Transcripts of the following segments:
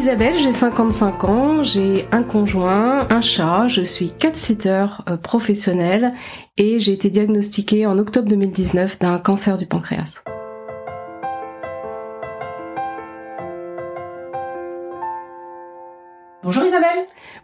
Isabelle, j'ai 55 ans, j'ai un conjoint, un chat, je suis cat-sitter euh, professionnel et j'ai été diagnostiquée en octobre 2019 d'un cancer du pancréas.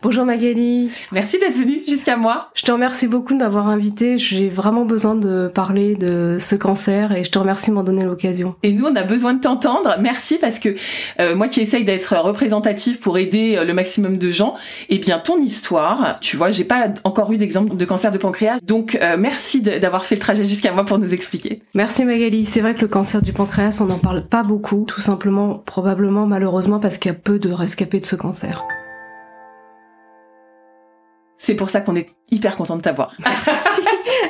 Bonjour Magali. Merci d'être venue jusqu'à moi. Je te remercie beaucoup de m'avoir invitée. J'ai vraiment besoin de parler de ce cancer et je te remercie de m'en donner l'occasion. Et nous, on a besoin de t'entendre. Merci parce que euh, moi qui essaye d'être représentative pour aider euh, le maximum de gens, eh bien ton histoire, tu vois, j'ai pas encore eu d'exemple de cancer de pancréas. Donc euh, merci d'avoir fait le trajet jusqu'à moi pour nous expliquer. Merci Magali. C'est vrai que le cancer du pancréas, on n'en parle pas beaucoup, tout simplement, probablement, malheureusement, parce qu'il y a peu de rescapés de ce cancer. C'est pour ça qu'on est hyper content de t'avoir. Merci.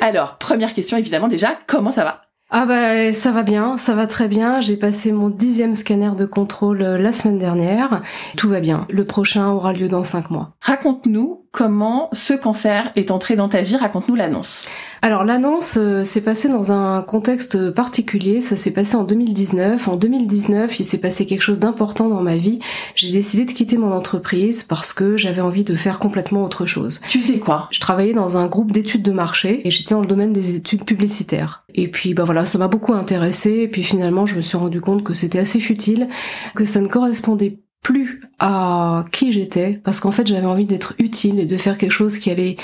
Alors, première question évidemment déjà, comment ça va? Ah bah ça va bien, ça va très bien. J'ai passé mon dixième scanner de contrôle euh, la semaine dernière. Tout va bien. Le prochain aura lieu dans cinq mois. Raconte-nous comment ce cancer est entré dans ta vie. Raconte-nous l'annonce. Alors l'annonce euh, s'est passée dans un contexte particulier, ça s'est passé en 2019. En 2019, il s'est passé quelque chose d'important dans ma vie. J'ai décidé de quitter mon entreprise parce que j'avais envie de faire complètement autre chose. Tu sais quoi? Je travaillais dans un groupe d'études de marché et j'étais dans le domaine des études publicitaires. Et puis bah voilà, ça m'a beaucoup intéressé et puis finalement je me suis rendu compte que c'était assez futile, que ça ne correspondait plus à qui j'étais parce qu'en fait j'avais envie d'être utile et de faire quelque chose qui allait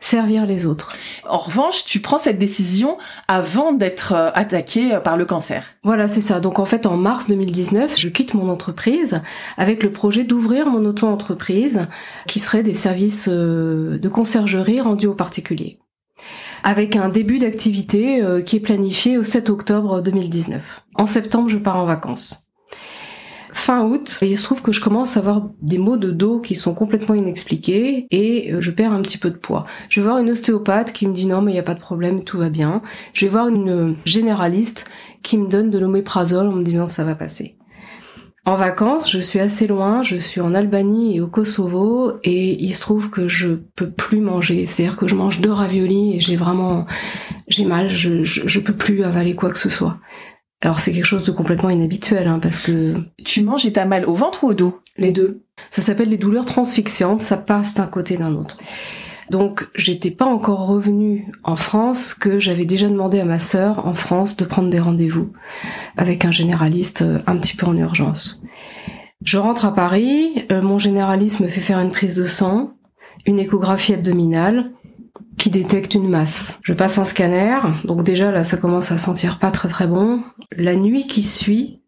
servir les autres. En revanche, tu prends cette décision avant d'être euh, attaqué par le cancer. Voilà, c'est ça. Donc en fait en mars 2019, je quitte mon entreprise avec le projet d'ouvrir mon auto-entreprise qui serait des services euh, de conciergerie rendus aux particuliers avec un début d'activité euh, qui est planifié au 7 octobre 2019. En septembre, je pars en vacances fin août, il se trouve que je commence à avoir des maux de dos qui sont complètement inexpliqués et euh, je perds un petit peu de poids. Je vais voir une ostéopathe qui me dit non mais il n'y a pas de problème, tout va bien. Je vais voir une généraliste qui me donne de l'oméprazole en me disant ça va passer. En vacances, je suis assez loin, je suis en Albanie et au Kosovo et il se trouve que je peux plus manger. C'est-à-dire que je mange deux raviolis et j'ai vraiment, j'ai mal, je, je, je, peux plus avaler quoi que ce soit. Alors c'est quelque chose de complètement inhabituel, hein, parce que... Tu manges et t'as mal au ventre ou au dos? Les deux. Ça s'appelle les douleurs transfixiantes, ça passe d'un côté d'un autre. Donc j'étais pas encore revenue en France que j'avais déjà demandé à ma sœur en France de prendre des rendez-vous avec un généraliste euh, un petit peu en urgence. Je rentre à Paris, euh, mon généraliste me fait faire une prise de sang, une échographie abdominale, qui détecte une masse. Je passe un scanner, donc déjà là ça commence à sentir pas très très bon. La nuit qui suit,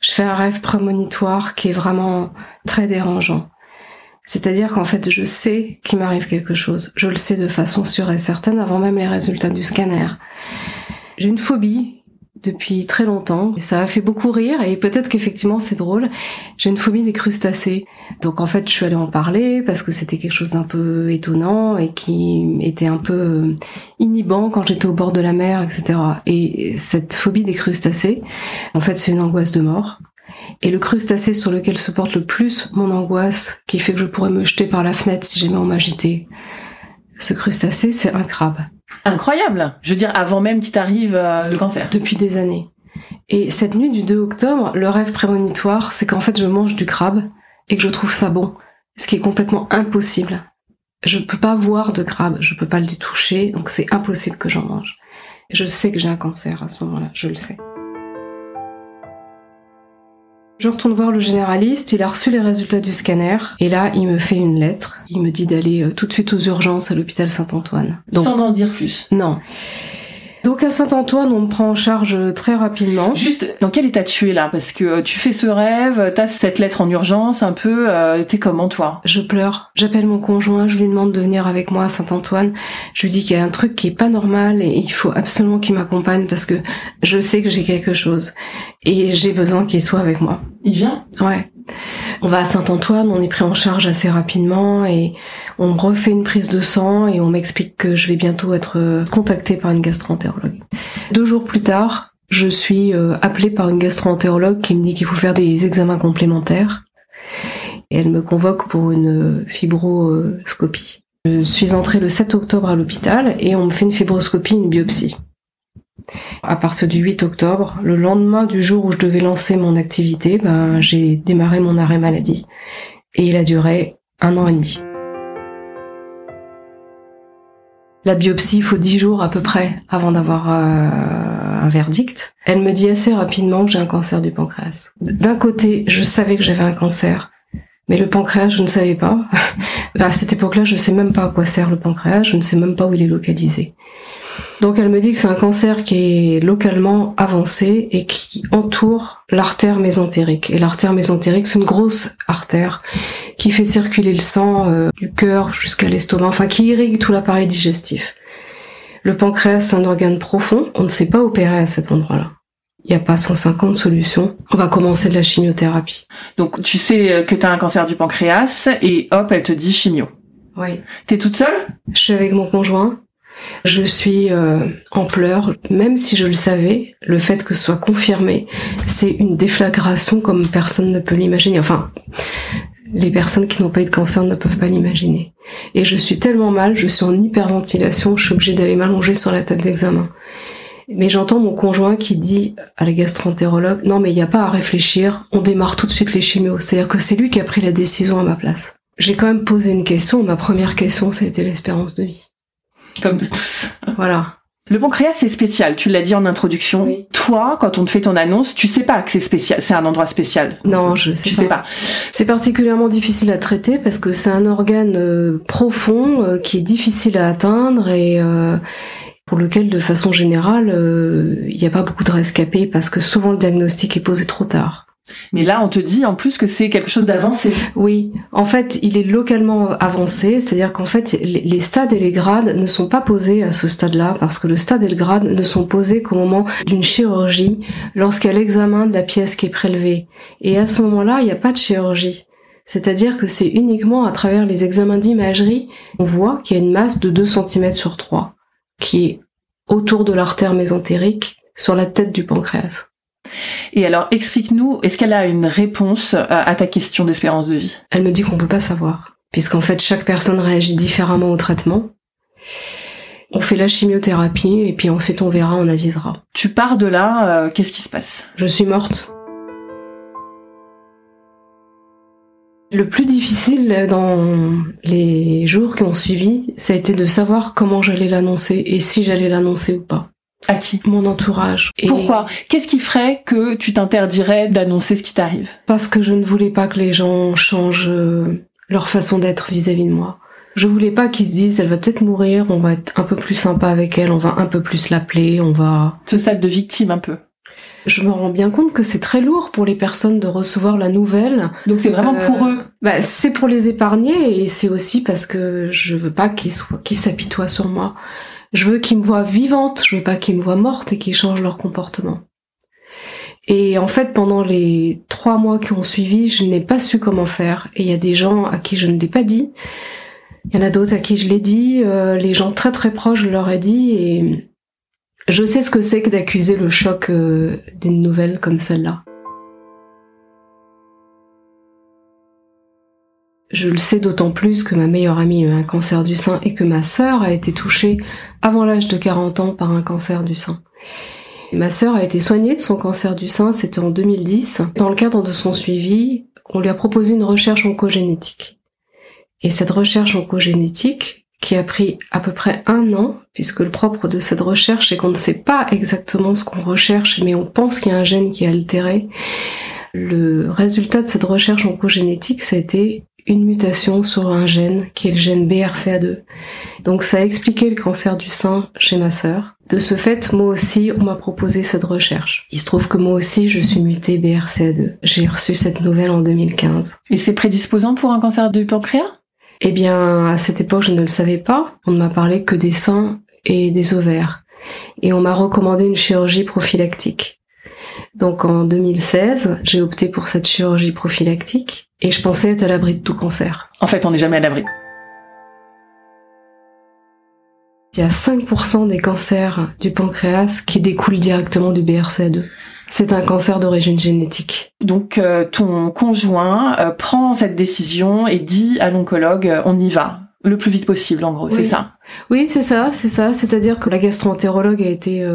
je fais un rêve prémonitoire qui est vraiment très dérangeant. C'est-à-dire qu'en fait je sais qu'il m'arrive quelque chose. Je le sais de façon sûre et certaine avant même les résultats du scanner. J'ai une phobie depuis très longtemps. Ça a fait beaucoup rire et peut-être qu'effectivement c'est drôle. J'ai une phobie des crustacés. Donc en fait je suis allée en parler parce que c'était quelque chose d'un peu étonnant et qui était un peu euh, inhibant quand j'étais au bord de la mer, etc. Et cette phobie des crustacés, en fait c'est une angoisse de mort. Et le crustacé sur lequel se porte le plus mon angoisse, qui fait que je pourrais me jeter par la fenêtre si jamais on m'agitait, ce crustacé, c'est un crabe. Incroyable. Je veux dire, avant même qu'il t'arrive euh, le cancer. Depuis des années. Et cette nuit du 2 octobre, le rêve prémonitoire, c'est qu'en fait je mange du crabe et que je trouve ça bon. Ce qui est complètement impossible. Je peux pas voir de crabe, je peux pas le toucher, donc c'est impossible que j'en mange. Je sais que j'ai un cancer à ce moment-là, je le sais. Je retourne voir le généraliste, il a reçu les résultats du scanner, et là, il me fait une lettre. Il me dit d'aller euh, tout de suite aux urgences à l'hôpital Saint-Antoine. Sans en dire plus. Non. Donc à Saint-Antoine, on me prend en charge très rapidement. Juste, dans quel état tu es là? Parce que euh, tu fais ce rêve, t'as cette lettre en urgence, un peu, euh, t'es comment toi? Je pleure. J'appelle mon conjoint, je lui demande de venir avec moi à Saint-Antoine. Je lui dis qu'il y a un truc qui est pas normal et il faut absolument qu'il m'accompagne parce que je sais que j'ai quelque chose et j'ai besoin qu'il soit avec moi. Il vient? Ouais. On va à Saint-Antoine, on est pris en charge assez rapidement et on refait une prise de sang et on m'explique que je vais bientôt être contactée par une gastroentérologue. Deux jours plus tard, je suis euh, appelée par une gastroentérologue qui me dit qu'il faut faire des examens complémentaires. Et elle me convoque pour une fibroscopie. Je suis entrée le 7 octobre à l'hôpital et on me fait une fibroscopie, une biopsie. À partir du 8 octobre, le lendemain du jour où je devais lancer mon activité, ben, j'ai démarré mon arrêt maladie. Et il a duré un an et demi. La biopsie, il faut 10 jours à peu près avant d'avoir euh, un verdict. Elle me dit assez rapidement que j'ai un cancer du pancréas. D'un côté, je savais que j'avais un cancer, mais le pancréas, je ne savais pas. à cette époque-là, je ne sais même pas à quoi sert le pancréas, je ne sais même pas où il est localisé. Donc elle me dit que c'est un cancer qui est localement avancé et qui entoure l'artère mésentérique. Et l'artère mésentérique, c'est une grosse artère qui fait circuler le sang euh, du cœur jusqu'à l'estomac, enfin qui irrigue tout l'appareil digestif. Le pancréas, c'est un organe profond, on ne sait pas opérer à cet endroit-là. Il n'y a pas 150 solutions. On va commencer de la chimiothérapie. Donc tu sais euh, que tu as un cancer du pancréas et hop, elle te dit chimio. Oui. T'es toute seule? Je suis avec mon conjoint. Je suis euh, en pleurs, même si je le savais, le fait que ce soit confirmé, c'est une déflagration comme personne ne peut l'imaginer. Enfin, les personnes qui n'ont pas eu de cancer ne peuvent pas l'imaginer. Et je suis tellement mal, je suis en hyperventilation, je suis obligée d'aller m'allonger sur la table d'examen. Mais j'entends mon conjoint qui dit à la gastroentérologue, non mais il n'y a pas à réfléchir, on démarre tout de suite les chimios. C'est-à-dire que c'est lui qui a pris la décision à ma place. J'ai quand même posé une question, ma première question, c'était l'espérance de vie. Comme tous. Voilà. Le pancréas, c'est spécial. Tu l'as dit en introduction. Toi, quand on te fait ton annonce, tu sais pas que c'est spécial. C'est un endroit spécial. Non, je sais tu pas. sais pas. C'est particulièrement difficile à traiter parce que c'est un organe euh, profond euh, qui est difficile à atteindre et euh, pour lequel, de façon générale, il n'y a pas beaucoup de rescapés parce que souvent le diagnostic est posé trop tard. Mais là, on te dit en plus que c'est quelque chose d'avancé. Oui, en fait, il est localement avancé, c'est-à-dire qu'en fait, les stades et les grades ne sont pas posés à ce stade-là, parce que le stade et le grade ne sont posés qu'au moment d'une chirurgie, lorsqu'il y l'examen de la pièce qui est prélevée. Et à ce moment-là, il n'y a pas de chirurgie. C'est-à-dire que c'est uniquement à travers les examens d'imagerie, on voit qu'il y a une masse de 2 cm sur 3, qui est autour de l'artère mésentérique, sur la tête du pancréas. Et alors, explique-nous, est-ce qu'elle a une réponse euh, à ta question d'espérance de vie? Elle me dit qu'on peut pas savoir, puisqu'en fait, chaque personne réagit différemment au traitement. On fait la chimiothérapie et puis ensuite on verra, on avisera. Tu pars de là, euh, qu'est-ce qui se passe? Je suis morte. Le plus difficile dans les jours qui ont suivi, ça a été de savoir comment j'allais l'annoncer et si j'allais l'annoncer ou pas. À qui Mon entourage. Et Pourquoi? Qu'est-ce qui ferait que tu t'interdirais d'annoncer ce qui t'arrive? Parce que je ne voulais pas que les gens changent euh, leur façon d'être vis-à-vis de moi. Je voulais pas qu'ils se disent elle va peut-être mourir, on va être un peu plus sympa avec elle, on va un peu plus l'appeler, on va... Ce stade de victime un peu. Je me rends bien compte que c'est très lourd pour les personnes de recevoir la nouvelle. Donc c'est vraiment pour euh, eux. Bah, c'est pour les épargner et c'est aussi parce que je veux pas qu'ils soient, qu'ils s'apitoient sur moi. Je veux qu'ils me voient vivante, je veux pas qu'ils me voient morte et qu'ils changent leur comportement. Et en fait, pendant les trois mois qui ont suivi, je n'ai pas su comment faire. Et il y a des gens à qui je ne l'ai pas dit. Il y en a d'autres à qui je l'ai dit. Euh, les gens très très proches, je leur ai dit. Et je sais ce que c'est que d'accuser le choc euh, d'une nouvelle comme celle-là. Je le sais d'autant plus que ma meilleure amie a eu un cancer du sein et que ma sœur a été touchée avant l'âge de 40 ans par un cancer du sein. ma sœur a été soignée de son cancer du sein, c'était en 2010. Dans le cadre de son suivi, on lui a proposé une recherche oncogénétique. Et cette recherche oncogénétique, qui a pris à peu près un an, puisque le propre de cette recherche est qu'on ne sait pas exactement ce qu'on recherche, mais on pense qu'il y a un gène qui est altéré. Le résultat de cette recherche oncogénétique, ça a été une mutation sur un gène qui est le gène BRCA2. Donc ça a expliqué le cancer du sein chez ma sœur. De ce fait, moi aussi, on m'a proposé cette recherche. Il se trouve que moi aussi, je suis mutée BRCA2. J'ai reçu cette nouvelle en 2015. Et c'est prédisposant pour un cancer du pancréas? Eh bien, à cette époque, je ne le savais pas. On ne m'a parlé que des seins et des ovaires. Et on m'a recommandé une chirurgie prophylactique. Donc en 2016, j'ai opté pour cette chirurgie prophylactique et je pensais être à l'abri de tout cancer. En fait, on n'est jamais à l'abri. Il y a 5% des cancers du pancréas qui découlent directement du BRCA2. C'est un cancer d'origine génétique. Donc euh, ton conjoint euh, prend cette décision et dit à l'oncologue euh, on y va le plus vite possible en gros, c'est ça? Oui, c'est ça, c'est ça, c'est-à-dire que la gastroentérologue a été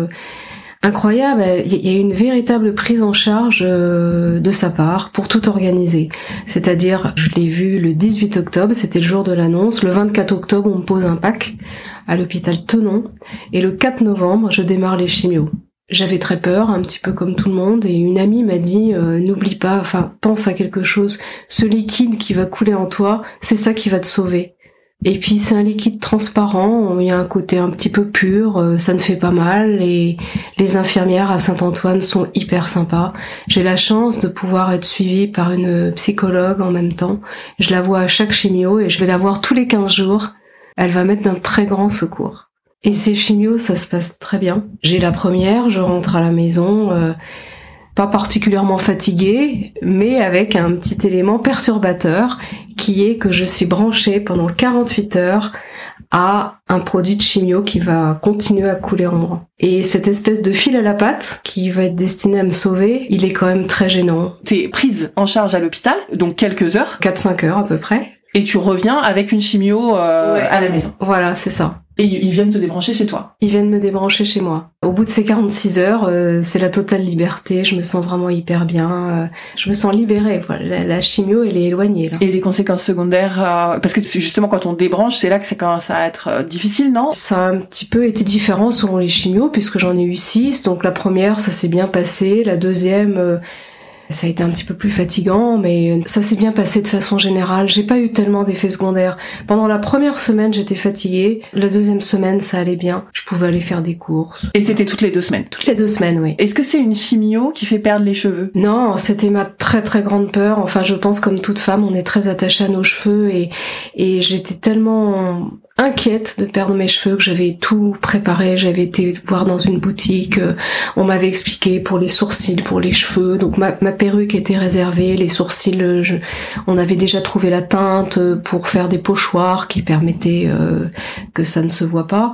incroyable. Il y a une véritable prise en charge de sa part pour tout organiser. C'est-à-dire, je l'ai vu le 18 octobre, c'était le jour de l'annonce. Le 24 octobre, on me pose un pack à l'hôpital Tenon. Et le 4 novembre, je démarre les chimios. J'avais très peur, un petit peu comme tout le monde, et une amie m'a dit euh, n'oublie pas, enfin pense à quelque chose. Ce liquide qui va couler en toi, c'est ça qui va te sauver. Et puis c'est un liquide transparent, il y a un côté un petit peu pur, euh, ça ne fait pas mal. Et les infirmières à Saint-Antoine sont hyper sympas. J'ai la chance de pouvoir être suivie par une psychologue en même temps. Je la vois à chaque chimio et je vais la voir tous les 15 jours. Elle va mettre d'un très grand secours. Et ces chimios, ça se passe très bien. J'ai la première, je rentre à la maison, euh, pas particulièrement fatiguée, mais avec un petit élément perturbateur qui est que je suis branchée pendant 48 heures à un produit de chimio qui va continuer à couler en moi. Et cette espèce de fil à la patte qui va être destiné à me sauver, il est quand même très gênant. T'es prise en charge à l'hôpital, donc quelques heures 4-5 heures à peu près. Et tu reviens avec une chimio euh, à la maison. Voilà, c'est ça. Et ils viennent te débrancher chez toi Ils viennent me débrancher chez moi. Au bout de ces 46 heures, euh, c'est la totale liberté, je me sens vraiment hyper bien, euh, je me sens libérée. Voilà. La, chimio, elle est éloignée. Là. Et les conséquences secondaires, euh, parce que justement quand on débranche, c'est là que ça commence à être difficile, non? Ça a un petit peu été différent selon les chimios, puisque j'en ai eu six. Donc la première, ça s'est bien passé. La deuxième ça a été un petit peu plus fatigant, mais ça s'est bien passé de façon générale. J'ai pas eu tellement d'effets secondaires. Pendant la première semaine, j'étais fatiguée. La deuxième semaine, ça allait bien. Je pouvais aller faire des courses. Et c'était toutes les deux semaines Toutes les deux semaines, oui. Est-ce que c'est une chimio qui fait perdre les cheveux? Non, c'était ma très très grande peur. Enfin, je pense comme toute femme, on est très attaché à nos cheveux et, et j'étais tellement inquiète de perdre mes cheveux, que j'avais tout préparé, j'avais été voir dans une boutique, euh, on m'avait expliqué pour les sourcils, pour les cheveux, donc ma, perruque était réservée, les sourcils, euh, on avait déjà trouvé la teinte euh, pour faire des pochoirs qui permettaient que ça ne se voit pas.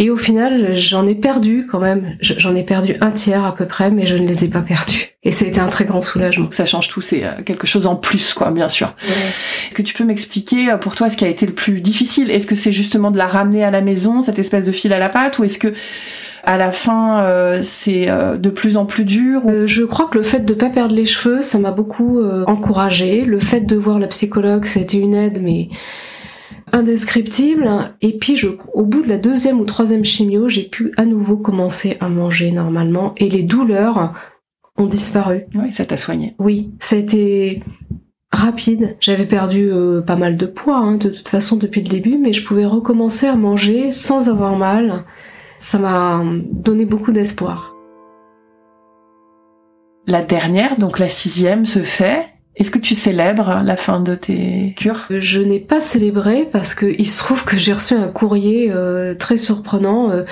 Et au final, j'en ai perdu quand même. J'en ai perdu un tiers à peu près, mais je ne les ai pas perdus. Et ça a été un très grand soulagement. Ça change tout, c'est euh, quelque chose en plus, quoi, bien sûr. Est-ce que tu peux m'expliquer euh, pour toi ce qui a été le plus difficile? Est-ce que c'est justement de la ramener à la maison, cette espèce de fil à la patte, ou est-ce que à la fin, euh, c'est de plus en plus dur Je crois que le fait de pas perdre les cheveux, ça m'a beaucoup encouragée. Le fait de voir la psychologue, ça a été une aide, mais indescriptible. Et puis, je, au bout de la deuxième ou troisième chimio, j'ai pu à nouveau commencer à manger normalement et les douleurs ont disparu. Oui, ça t'a soigné. Oui, ça a été rapide. J'avais perdu euh, pas mal de poids, hein, de toute façon, depuis le début, mais je pouvais recommencer à manger sans avoir mal. Ça m'a donné beaucoup d'espoir. La dernière, donc la sixième, se fait. Est-ce que tu célèbres la fin de tes cures? Je n'ai pas célébré parce que il se trouve que j'ai reçu un courrier euh, très surprenant. Euh,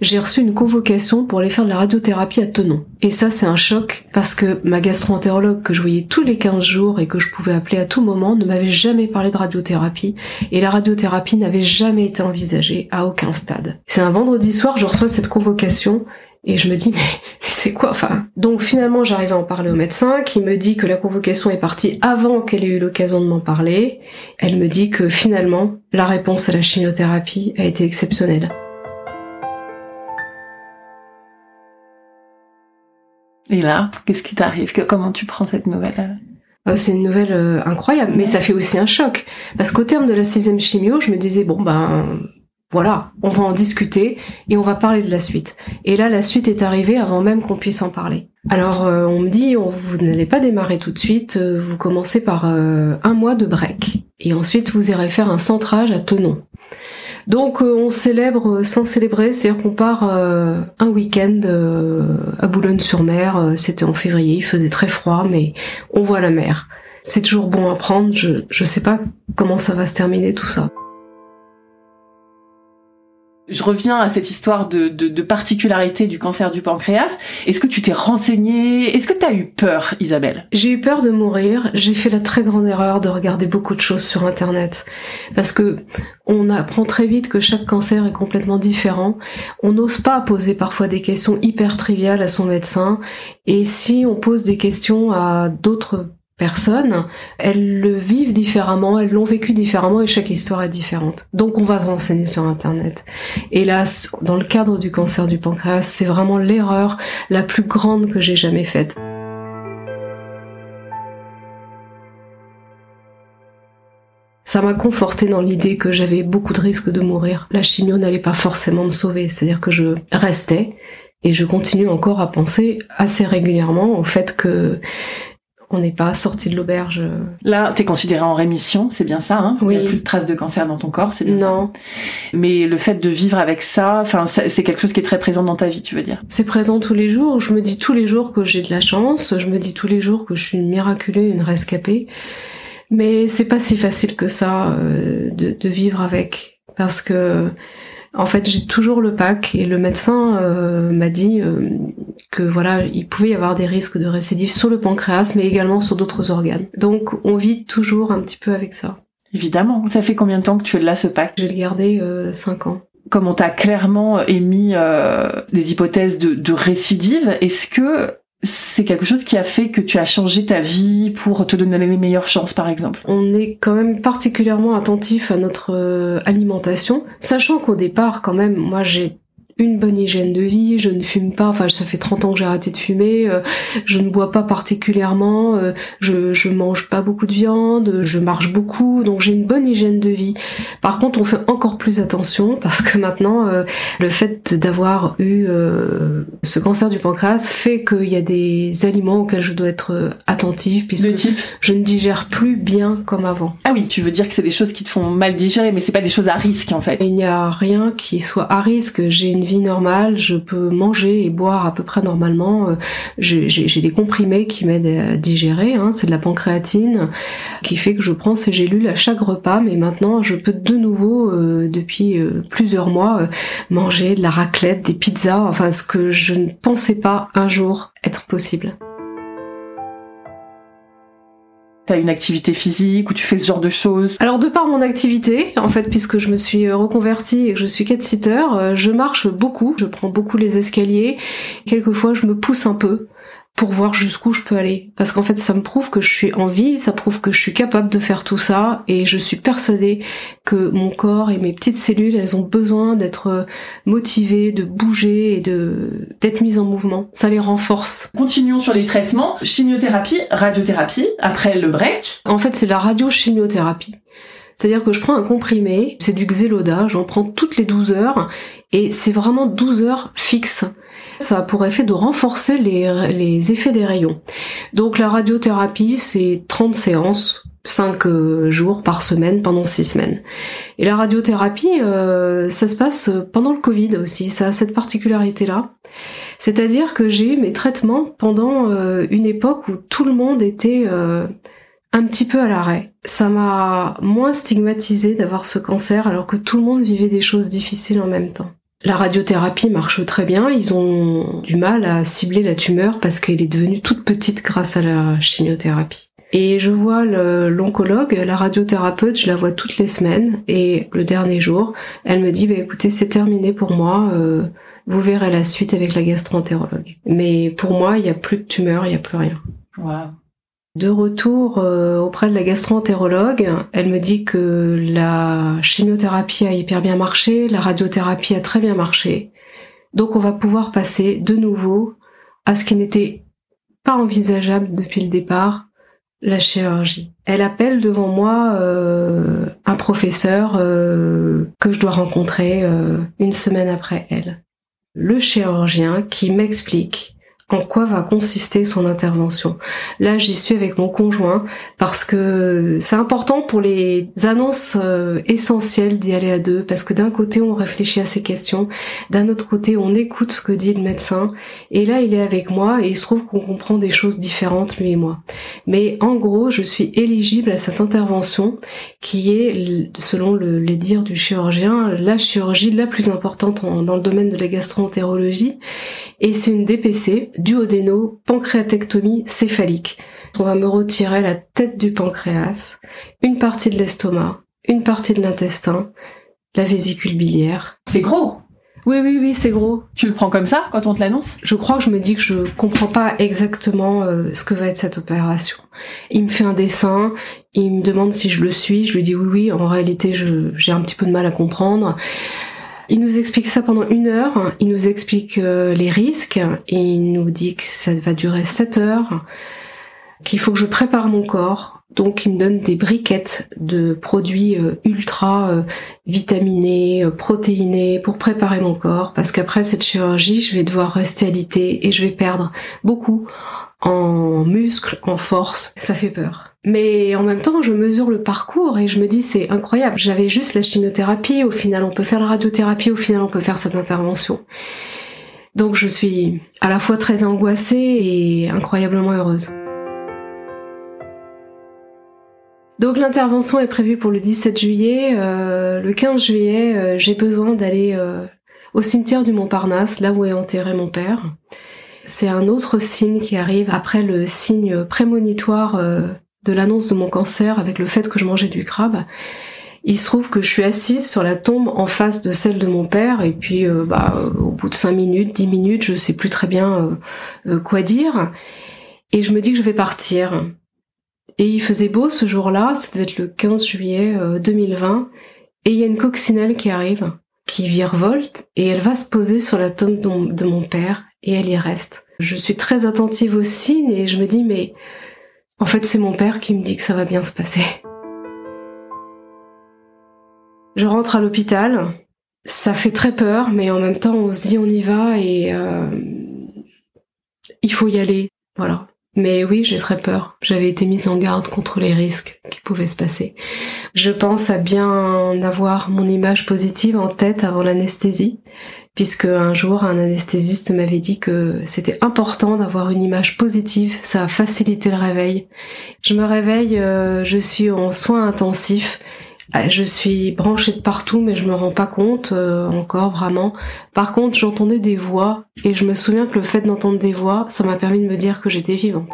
j'ai reçu une convocation pour aller faire de la radiothérapie à Tenon. Et ça, c'est un choc parce que ma gastro-entérologue que je voyais tous les 15 jours et que je pouvais appeler à tout moment ne m'avait jamais parlé de radiothérapie. Et la radiothérapie n'avait jamais été envisagée à aucun stade. C'est un vendredi soir, je reçois cette convocation et je me dis, mais, c'est quoi Enfin, donc finalement, j'arrive à en parler au médecin qui me dit que la convocation est partie avant qu'elle ait eu l'occasion de m'en parler. Elle me dit que finalement, la réponse à la chimiothérapie a été exceptionnelle. Et là, qu'est-ce qui t'arrive? Comment tu prends cette nouvelle euh, c'est une nouvelle euh, incroyable, mais ça fait aussi un choc. Parce qu'au terme de la sixième chimio, je me disais, bon ben, voilà, on va en discuter et on va parler de la suite. Et là, la suite est arrivée avant même qu'on puisse en parler. Alors, euh, on me dit, vous n'allez pas démarrer tout de suite, euh, vous commencez par euh, un mois de break. Et ensuite, vous irez faire un centrage à Tenon. Donc, on célèbre sans célébrer, c'est-à-dire qu'on part un week-end à Boulogne-sur-Mer, c'était en février, il faisait très froid, mais on voit la mer. C'est toujours bon à prendre, je, je sais pas comment ça va se terminer tout ça. Je reviens à cette histoire de, de, particularité du cancer du pancréas. Est-ce que tu t'es renseignée Est-ce que tu as eu peur, Isabelle? J'ai eu peur de mourir. J'ai fait la très grande erreur de regarder beaucoup de choses sur Internet. Parce que on apprend très vite que chaque cancer est complètement différent. On n'ose pas poser parfois des questions hyper triviales à son médecin. Et si on pose des questions à d'autres personnes, elles le vivent différemment, elles l'ont vécu différemment et chaque histoire est différente. Donc on va se renseigner sur Internet. Hélas, dans le cadre du cancer du pancréas, c'est vraiment l'erreur la plus grande que j'ai jamais faite. Ça m'a conforté dans l'idée que j'avais beaucoup de risques de mourir. La chimio n'allait pas forcément me sauver, c'est-à-dire que je restais et je continue encore à penser assez régulièrement au fait que on n'est pas sorti de l'auberge. Là, t'es considéré en rémission, c'est bien ça, hein? Oui. Il n'y a plus de traces de cancer dans ton corps, c'est bien Non, ça. Mais le fait de vivre avec ça, enfin, c'est quelque chose qui est très présent dans ta vie, tu veux dire? C'est présent tous les jours. Je me dis tous les jours que j'ai de la chance. Je me dis tous les jours que je suis une miraculée, une rescapée. Mais c'est pas si facile que ça euh, de, de vivre avec, parce que en fait j'ai toujours le pack et le médecin euh, m'a dit euh, que voilà il pouvait y avoir des risques de récidive sur le pancréas, mais également sur d'autres organes. Donc on vit toujours un petit peu avec ça. Évidemment. Ça fait combien de temps que tu es là, ce vais le garder euh, cinq ans. Comme on t'a clairement émis euh, des hypothèses de, de récidive, est-ce que c'est quelque chose qui a fait que tu as changé ta vie pour te donner les meilleures chances, par exemple. On est quand même particulièrement attentif à notre euh, alimentation, sachant qu'au départ, quand même, moi j'ai une bonne hygiène de vie, je ne fume pas, enfin ça fait 30 ans que j'ai arrêté de fumer, euh, je ne bois pas particulièrement, euh, je, je mange pas beaucoup de viande, je marche beaucoup, donc j'ai une bonne hygiène de vie. Par contre, on fait encore plus attention parce que maintenant, euh, le fait d'avoir eu euh, ce cancer du pancréas fait qu'il y a des aliments auxquels je dois être euh, attentive puisque De type je ne digère plus bien comme avant. Ah oui, tu veux dire que c'est des choses qui te font mal digérer, mais c'est pas des choses à risque, en fait. Il n'y a rien qui soit à risque. J'ai une vie normale, je peux manger et boire à peu près normalement. Euh, J'ai des comprimés qui m'aident à digérer. Hein. C'est de la pancréatine qui fait que je prends ces gélules à chaque repas. Mais maintenant, je peux de nouveau, euh, depuis euh, plusieurs mois, manger de la raclette, des pizzas. Enfin, ce que je ne pensais pas un jour être possible. Une activité physique ou tu fais ce genre de choses? Alors de par mon activité, en fait, puisque je me suis euh, reconvertie et que je suis cat-sitter, euh, je marche beaucoup, je prends beaucoup les escaliers. Quelquefois, je me pousse un peu pour voir jusqu'où je peux aller. Parce qu'en fait, ça me prouve que je suis en vie, ça prouve que je suis capable de faire tout ça, et je suis persuadée que mon corps et mes petites cellules, elles ont besoin d'être euh, motivées, de bouger et de d'être mises en mouvement. Ça les renforce. Continuons sur les traitements. Chimiothérapie, radiothérapie, après le break. En fait, c'est la radiochimiothérapie. C'est-à-dire que je prends un comprimé, c'est du Xeloda, j'en prends toutes les 12 heures, et c'est vraiment 12 heures fixes. Ça a pour effet de renforcer les, les effets des rayons. Donc la radiothérapie, c'est 30 séances, 5 euh, jours par semaine pendant 6 semaines. Et la radiothérapie, euh, ça se passe pendant le Covid aussi, ça a cette particularité-là. C'est-à-dire que j'ai eu mes traitements pendant euh, une époque où tout le monde était euh, un petit peu à l'arrêt. Ça m'a moins stigmatisé d'avoir ce cancer alors que tout le monde vivait des choses difficiles en même temps. La radiothérapie marche très bien, ils ont du mal à cibler la tumeur parce qu'elle est devenue toute petite grâce à la chimiothérapie. Et je vois l'oncologue, la radiothérapeute, je la vois toutes les semaines et le dernier jour, elle me dit bah écoutez, c'est terminé pour moi, euh, vous verrez la suite avec la gastroentérologue. Mais pour moi, il n'y a plus de tumeur, il n'y a plus rien. Wow. De retour euh, auprès de la gastroentérologue, elle me dit que la chimiothérapie a hyper bien marché, la radiothérapie a très bien marché. Donc on va pouvoir passer de nouveau à ce qui n'était pas envisageable depuis le départ, la chirurgie. Elle appelle devant moi euh, un professeur euh, que je dois rencontrer une semaine après elle. Le chirurgien qui m'explique en quoi va consister son intervention. Là, j'y suis avec mon conjoint parce que c'est important pour les annonces euh, essentielles d'y aller à deux parce que d'un côté, on réfléchit à ces questions, d'un autre côté, on écoute ce que dit le médecin et là, il est avec moi et il se trouve qu'on comprend des choses différentes, lui et moi. Mais en gros, je suis éligible à cette intervention qui est, selon les dires du chirurgien, la chirurgie la plus importante dans le domaine de la gastroentérologie et c'est une DPC duodéno-pancréatectomie céphalique. On va me retirer la tête du pancréas, une partie de l'estomac, une partie de l'intestin, la vésicule biliaire. C'est gros oui, oui, oui, c'est gros. Tu le prends comme ça quand on te l'annonce? Je crois que je me dis que je comprends pas exactement euh, ce que va être cette opération. Il me fait un dessin, il me demande si je le suis, je lui dis oui, oui, en réalité j'ai un petit peu de mal à comprendre. Il nous explique ça pendant une heure, il nous explique euh, les risques, il nous dit que ça va durer sept heures, qu'il faut que je prépare mon corps. Donc il me donne des briquettes de produits euh, ultra euh, vitaminés, protéinés pour préparer mon corps, parce qu'après cette chirurgie, je vais devoir rester alité et je vais perdre beaucoup en muscles, en force. Ça fait peur. Mais en même temps, je mesure le parcours et je me dis c'est incroyable. J'avais juste la chimiothérapie, au final on peut faire la radiothérapie, au final on peut faire cette intervention. Donc je suis à la fois très angoissée et incroyablement heureuse. Donc l'intervention est prévue pour le 17 juillet. Euh, le 15 juillet, euh, j'ai besoin d'aller euh, au cimetière du Montparnasse, là où est enterré mon père. C'est un autre signe qui arrive après le signe prémonitoire de l'annonce de mon cancer avec le fait que je mangeais du crabe. Il se trouve que je suis assise sur la tombe en face de celle de mon père et puis euh, bah, au bout de 5 minutes, 10 minutes, je sais plus très bien euh, euh, quoi dire et je me dis que je vais partir. Et il faisait beau ce jour-là, ça devait être le 15 juillet 2020 et il y a une coccinelle qui arrive, qui virevolte et elle va se poser sur la tombe de mon père et elle y reste. Je suis très attentive aux signes et je me dis mais en fait, c'est mon père qui me dit que ça va bien se passer. Je rentre à l'hôpital. Ça fait très peur, mais en même temps, on se dit on y va et euh, il faut y aller. Voilà. Mais oui, j'ai très peur. J'avais été mise en garde contre les risques qui pouvaient se passer. Je pense à bien avoir mon image positive en tête avant l'anesthésie puisque un jour un anesthésiste m'avait dit que c'était important d'avoir une image positive, ça a facilité le réveil. Je me réveille, euh, je suis en soins intensifs, je suis branchée de partout mais je me rends pas compte euh, encore vraiment. Par contre j'entendais des voix et je me souviens que le fait d'entendre des voix, ça m'a permis de me dire que j'étais vivante.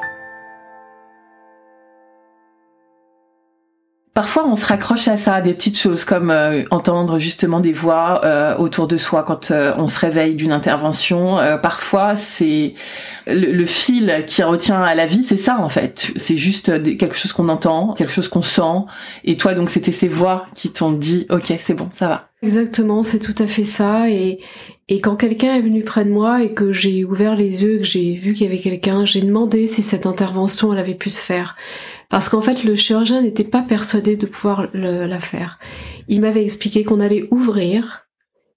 Parfois, on se raccroche à ça, des petites choses comme euh, entendre justement des voix euh, autour de soi quand euh, on se réveille d'une intervention. parfois, c'est le, fil qui retient à la vie, c'est ça en fait. C'est juste quelque chose qu'on entend, quelque chose qu'on sent. Et toi, donc, c'était ces voix qui t'ont dit, ok, c'est bon, ça va. Exactement, c'est tout à fait ça. Et, et quand quelqu'un est venu près de moi et que j'ai ouvert les yeux, que j'ai vu qu'il y avait quelqu'un, j'ai demandé si cette intervention elle avait pu se faire. Parce qu'en fait, le chirurgien n'était pas persuadé de pouvoir la faire. Il m'avait expliqué qu'on allait ouvrir,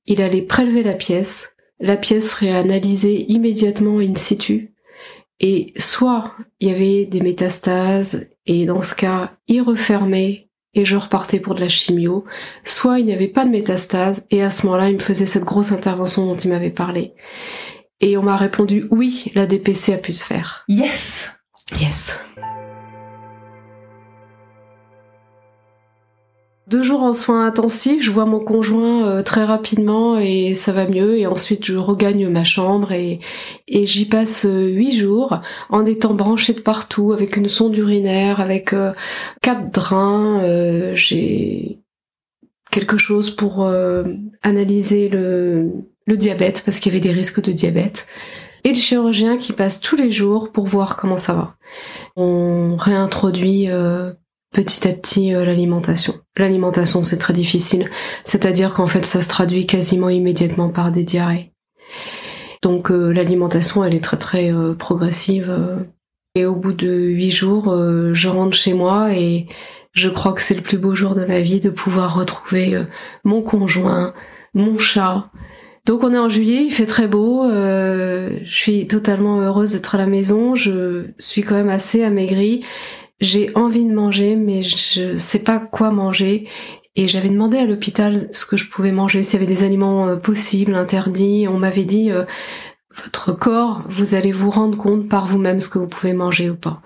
il allait prélever la pièce, la pièce serait analysée immédiatement in situ, et soit il y avait des métastases, et dans ce cas, il refermait et je repartais pour de la chimio, soit il n'y avait pas de métastases, et à ce moment-là, il me faisait cette grosse intervention dont il m'avait parlé. Et on m'a répondu oui, la DPC a pu se faire. Yes Yes deux jours en soins intensifs, je vois mon conjoint euh, très rapidement et ça va mieux et ensuite je regagne ma chambre et, et j'y passe euh, huit jours en étant branchée de partout avec une sonde urinaire, avec euh, quatre drains, j'ai quelque chose pour analyser le, le diabète parce qu'il y avait des risques de diabète et le chirurgien qui passe tous les jours pour voir comment ça va. On réintroduit petit à petit euh, l'alimentation. L'alimentation, c'est très difficile, c'est-à-dire qu'en fait, ça se traduit quasiment immédiatement par des diarrhées. Donc euh, l'alimentation, elle est très très euh, progressive. et au bout de huit jours, je rentre chez moi et je crois que c'est le plus beau jour de ma vie de pouvoir retrouver mon conjoint, mon chat, Donc on est en juillet, il fait très beau, euh, je suis totalement heureuse d'être à la maison, je suis quand même assez amaigrie, j'ai envie de manger mais je sais pas quoi manger et j'avais demandé à l'hôpital ce que je pouvais manger, s'il y avait des aliments euh, possibles, interdits, on m'avait dit euh, votre corps, vous allez vous rendre compte par vous-même ce que vous pouvez manger ou pas.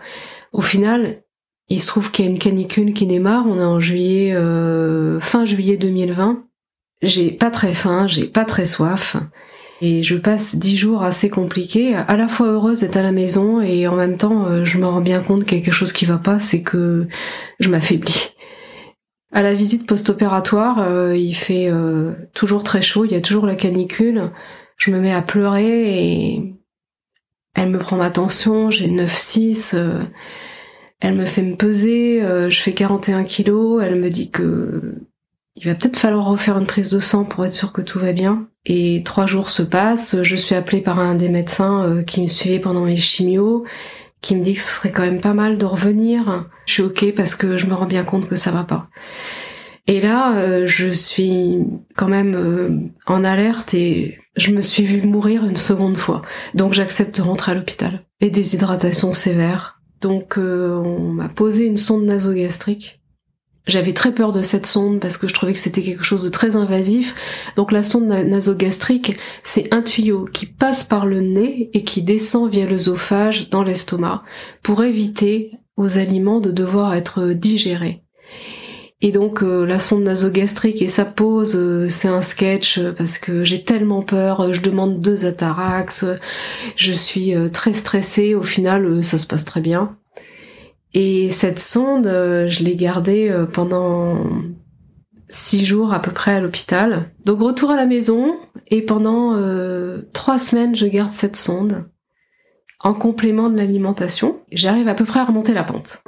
Au final, il se trouve qu'il y a une canicule qui démarre, on est en juillet, fin juillet 2020 j'ai pas très faim, j'ai pas très soif. Et je passe dix jours assez compliqués, à la fois heureuse d'être à la maison et en même temps euh, je me rends bien compte quelque chose qui va pas, c'est que je m'affaiblis. À la visite post-opératoire, euh, il fait euh, toujours très chaud, il y a toujours la canicule. Je me mets à pleurer et elle me prend ma tension, j'ai 9,6. elle me fait me peser, je fais 41 kilos, elle me dit que il va peut-être falloir refaire une prise de sang pour être sûr que tout va bien. Et trois jours se passent, je suis appelée par un des médecins euh, qui me suivait pendant mes chimios, qui me dit que ce serait quand même pas mal de revenir. Je suis ok parce que je me rends bien compte que ça va pas. Et là, euh, je suis quand même euh, en alerte et je me suis vue mourir une seconde fois. Donc j'accepte de rentrer à l'hôpital. Et déshydratation sévère. Donc on m'a posé une sonde nasogastrique j'avais très peur de cette sonde parce que je trouvais que c'était quelque chose de très invasif. Donc la sonde nasogastrique, c'est un tuyau qui passe par le nez et qui descend via l'œsophage dans l'estomac pour éviter aux aliments de devoir être digérés. Et donc euh, la sonde nasogastrique et sa pose, euh, c'est un sketch euh, parce que j'ai tellement peur, je demande deux atarax, je suis très stressée, au final ça se passe très bien. Et cette sonde, euh, je l'ai gardée euh, pendant six jours à peu près à l'hôpital. Donc retour à la maison et pendant euh, trois semaines, je garde cette sonde en complément de l'alimentation. J'arrive à peu près à remonter la pente.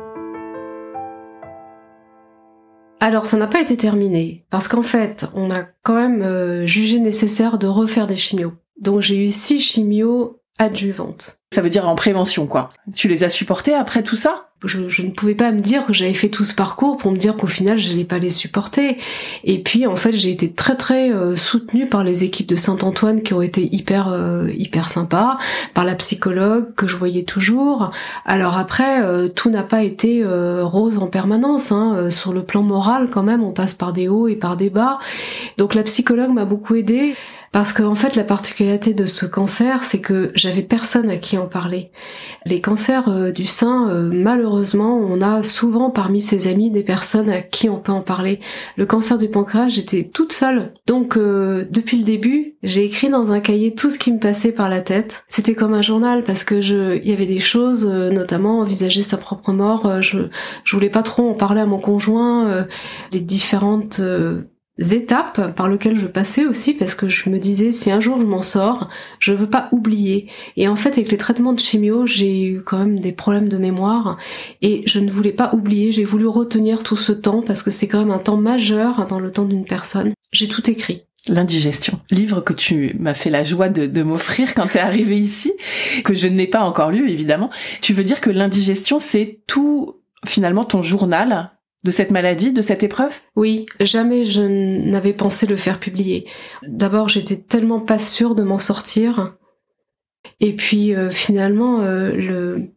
Alors ça n'a pas été terminé parce qu'en fait, on a quand même jugé nécessaire de refaire des chimios. Donc j'ai eu six chimios adjuvantes. Ça veut dire en prévention quoi. Tu les as supportés après tout ça? Je, ne pouvais pas me dire que j'avais fait tout ce parcours pour me dire qu'au final je n'allais pas les supporter. Et puis en fait j'ai été très très euh, soutenue par les équipes de Saint-Antoine qui ont été hyper euh, hyper sympas, par la psychologue que je voyais toujours. Alors après euh, tout n'a pas été rose en permanence. Hein. Sur le plan moral quand même on passe par des hauts et par des bas. Donc la psychologue m'a beaucoup aidée. Parce qu'en en fait, la particularité de ce cancer, c'est que j'avais personne à qui en parler. Les cancers euh, du sein, euh, malheureusement, on a souvent parmi ses amis des personnes à qui on peut en parler. Le cancer du pancréas, j'étais toute seule. Donc, euh, depuis le début, j'ai écrit dans un cahier tout ce qui me passait par la tête. C'était comme un journal parce que je, il y avait des choses, notamment envisager sa propre mort. je, je voulais pas trop en parler à mon conjoint. les différentes étapes par lesquelles je passais aussi parce que je me disais si un jour je m'en sors, je veux pas oublier. Et en fait avec les traitements de chimio, j'ai eu quand même des problèmes de mémoire et je ne voulais pas oublier, j'ai voulu retenir tout ce temps parce que c'est quand même un temps majeur dans le temps d'une personne. J'ai tout écrit. L'indigestion, livre que tu m'as fait la joie de, de m'offrir quand tu es arrivé ici, que je n'ai pas encore lu évidemment. Tu veux dire que l'indigestion c'est tout finalement ton journal de cette maladie, de cette épreuve? Oui, jamais je n'avais pensé le faire publier. D'abord, j'étais tellement pas sûre de m'en sortir. Et puis euh, finalement, euh, le,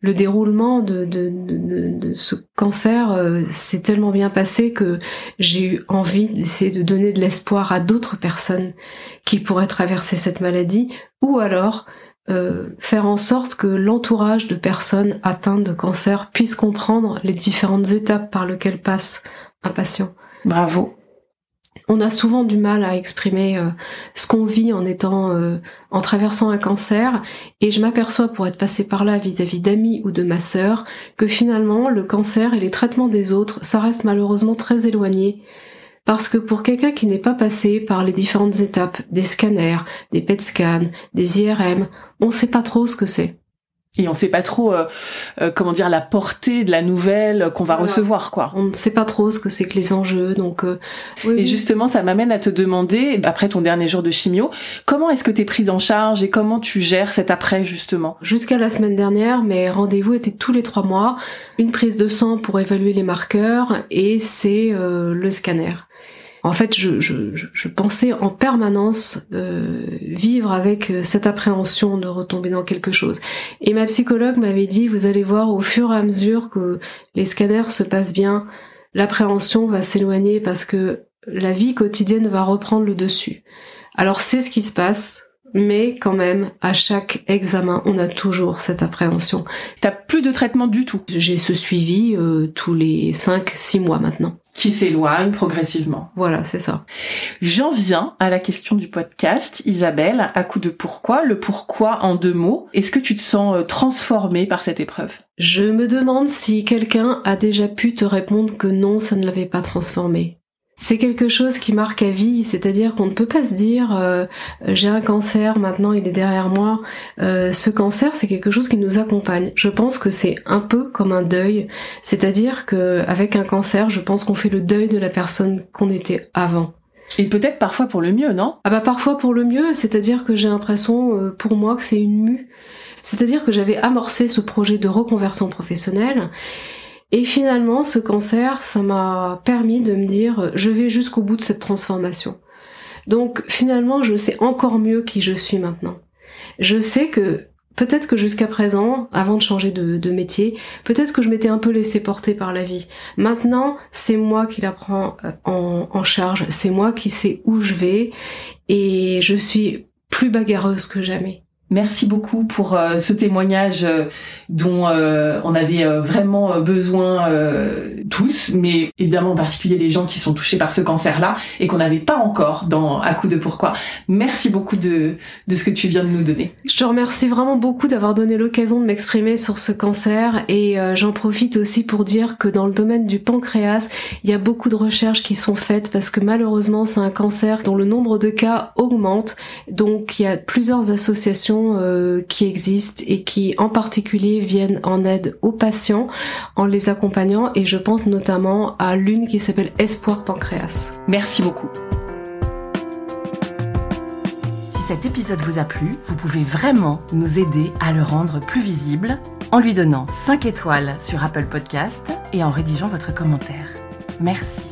le déroulement de, de, de, ce cancer euh, s'est tellement bien passé que j'ai eu envie d'essayer de donner de l'espoir à d'autres personnes qui pourraient traverser cette maladie, ou alors euh, faire en sorte que l'entourage de personnes atteintes de cancer puisse comprendre les différentes étapes par lesquelles passe un patient. Bravo. On a souvent du mal à exprimer euh, ce qu'on vit en étant, euh, en traversant un cancer, et je m'aperçois pour être passé par là vis-à-vis d'amis ou de ma sœur que finalement le cancer et les traitements des autres, ça reste malheureusement très éloigné parce que pour quelqu'un qui n'est pas passé par les différentes étapes des scanners, des PET scans, des IRM, on sait pas trop ce que c'est. Et on sait pas trop, euh, euh, comment dire, la portée de la nouvelle qu'on va recevoir, quoi. On ne sait pas trop ce que c'est que les enjeux, donc. Euh, et justement, ça m'amène à te demander, après ton dernier jour de chimio, comment est-ce que tu es prise en charge et comment tu gères cet après, justement? Jusqu'à la semaine dernière, mes rendez-vous étaient tous les trois mois, une prise de sang pour évaluer les marqueurs et c'est le scanner. En fait, je, je, je pensais en permanence euh, vivre avec cette appréhension de retomber dans quelque chose. Et ma psychologue m'avait dit, vous allez voir au fur et à mesure que les scanners se passent bien, l'appréhension va s'éloigner parce que la vie quotidienne va reprendre le dessus. Alors c'est ce qui se passe, mais quand même, à chaque examen, on a toujours cette appréhension. T'as plus de traitement du tout J'ai ce suivi euh, tous les 5-6 mois maintenant. Qui s'éloigne progressivement. Voilà, c'est ça. J'en viens à la question du podcast, Isabelle, à coup de pourquoi, le pourquoi en deux mots. Est-ce que tu te sens euh, transformée par cette épreuve? Je me demande si quelqu'un a déjà pu te répondre que non, ça ne l'avait pas transformée c'est quelque chose qui marque à vie, c'est-à-dire qu'on ne peut pas se dire euh, j'ai un cancer, maintenant il est derrière moi. Euh, ce cancer, c'est quelque chose qui nous accompagne. Je pense que c'est un peu comme un deuil, c'est-à-dire que avec un cancer, je pense qu'on fait le deuil de la personne qu'on était avant. Et peut-être parfois pour le mieux, non? Ah bah parfois pour le mieux, c'est-à-dire que j'ai l'impression euh, pour moi que c'est une mue. C'est-à-dire que j'avais amorcé ce projet de reconversion professionnelle et finalement, ce cancer, ça m'a permis de me dire, je vais jusqu'au bout de cette transformation. Donc finalement, je sais encore mieux qui je suis maintenant. Je sais que peut-être que jusqu'à présent, avant de changer de, métier, peut-être que je m'étais un peu laissé porter par la vie. Maintenant, c'est moi qui la prends euh, en, en charge, c'est moi qui sais où je vais, et je suis plus bagarreuse que jamais. Merci beaucoup pour euh, ce témoignage euh, dont euh, on avait vraiment besoin tous, mais évidemment en particulier les gens qui sont touchés par ce cancer-là et qu'on n'avait pas encore dans À coup de pourquoi. Merci beaucoup de, ce que tu viens de nous donner. Je te remercie vraiment beaucoup d'avoir donné l'occasion de m'exprimer sur ce cancer et j'en profite aussi pour dire que dans le domaine du pancréas, il y a beaucoup de recherches qui sont faites parce que malheureusement c'est un cancer dont le nombre de cas augmente, donc il y a plusieurs associations euh, qui existent et qui en particulier viennent en aide aux patients en les accompagnant et je pense notamment à l'une qui s'appelle Espoir Pancréas. Merci beaucoup. Si cet épisode vous a plu, vous pouvez vraiment nous aider à le rendre plus visible en lui donnant 5 étoiles sur Apple Podcast et en rédigeant votre commentaire. Merci.